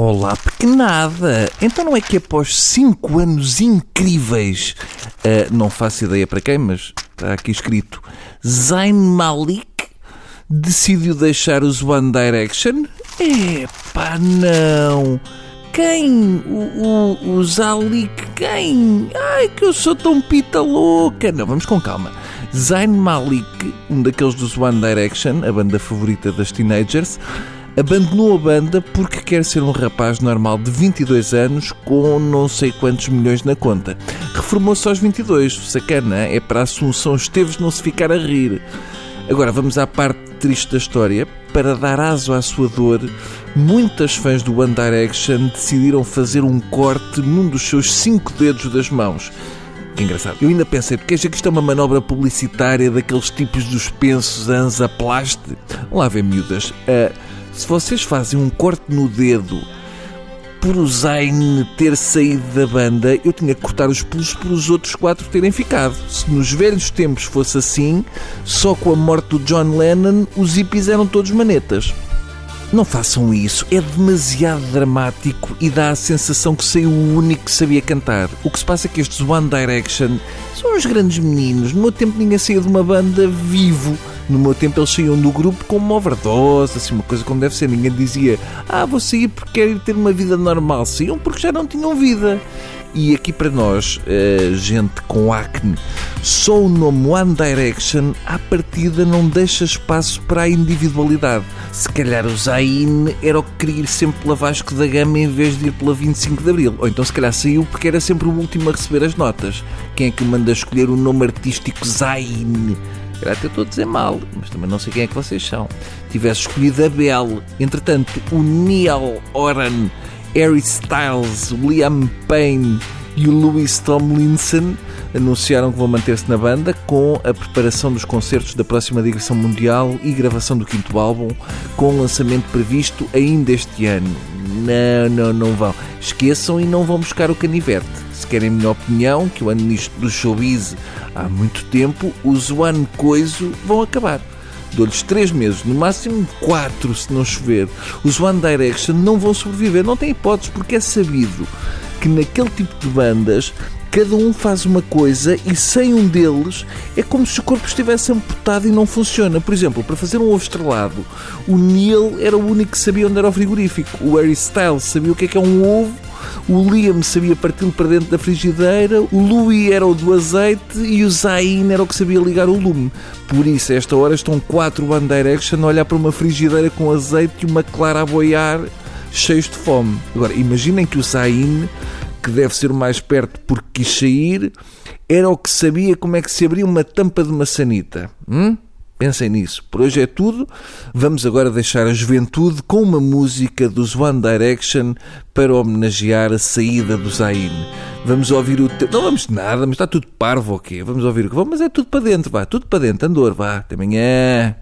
Olá, pequenada! Então não é que após 5 anos incríveis, uh, não faço ideia para quem, mas está aqui escrito, Zayn Malik decidiu deixar os One Direction? Epá, não! Quem? O, o, o Zalik? Quem? Ai, que eu sou tão pita louca! Não, vamos com calma. Zayn Malik, um daqueles dos One Direction, a banda favorita das teenagers, abandonou a banda porque quer ser um rapaz normal de 22 anos com não sei quantos milhões na conta. Reformou-se aos 22, sacana, é para a Assunção Esteves não se ficar a rir. Agora vamos à parte triste da história. Para dar aso à sua dor, muitas fãs do One Direction decidiram fazer um corte num dos seus cinco dedos das mãos. Que engraçado. Eu ainda pensei, porque é que isto é uma manobra publicitária daqueles tipos dos pensos Anza Plaste? Lá vem miúdas. Uh, se vocês fazem um corte no dedo por o Zayn ter saído da banda, eu tinha que cortar os pulos por os outros quatro terem ficado. Se nos velhos tempos fosse assim, só com a morte do John Lennon os hippies eram todos manetas. Não façam isso, é demasiado dramático e dá a sensação que saiu o único que sabia cantar. O que se passa é que estes One Direction são uns grandes meninos. No meu tempo ninguém saía de uma banda vivo. No meu tempo eles saíam do grupo com uma overdose, assim, uma coisa como deve ser. Ninguém dizia, ah, vou sair porque quero ter uma vida normal. Saíam porque já não tinham vida. E aqui para nós, uh, gente com acne, só o nome One Direction, à partida, não deixa espaço para a individualidade. Se calhar o Zayn era o que queria ir sempre pela Vasco da Gama em vez de ir pela 25 de Abril. Ou então se calhar saiu porque era sempre o último a receber as notas. Quem é que manda escolher o nome artístico Zayn? Era até estou a dizer mal, mas também não sei quem é que vocês são. Tivesse escolhido a Belle. Entretanto, o Neil Oran Harry Styles, Liam Payne e o Louis Tomlinson anunciaram que vão manter-se na banda com a preparação dos concertos da próxima digressão mundial e gravação do quinto álbum, com lançamento previsto ainda este ano. Não, não, não vão. Esqueçam e não vão buscar o canivete. Se querem a minha opinião, que eu ando nisto do showbiz há muito tempo, os One Coiso vão acabar. Dou-lhes 3 meses, no máximo 4 se não chover. Os One Direction não vão sobreviver, não tem hipóteses, porque é sabido que naquele tipo de bandas cada um faz uma coisa e sem um deles é como se o corpo estivesse amputado e não funciona. Por exemplo, para fazer um ovo estrelado, o Neil era o único que sabia onde era o frigorífico. O Harry Styles sabia o que é que é um ovo o Liam sabia parti-lo para dentro da frigideira, o Louis era o do azeite e o Zayn era o que sabia ligar o lume. Por isso, a esta hora, estão quatro One a olhar para uma frigideira com azeite e uma clara a boiar, cheios de fome. Agora, imaginem que o Zayn, que deve ser o mais perto porque quis sair, era o que sabia como é que se abria uma tampa de maçanita. Hum? Pensem nisso. Por hoje é tudo. Vamos agora deixar a juventude com uma música dos One Direction para homenagear a saída do Zayn. Vamos ouvir o. Te... Não vamos nada, mas está tudo parvo o quê? Vamos ouvir o que vamos, mas é tudo para dentro, vá, tudo para dentro. Andor, vá. Até amanhã.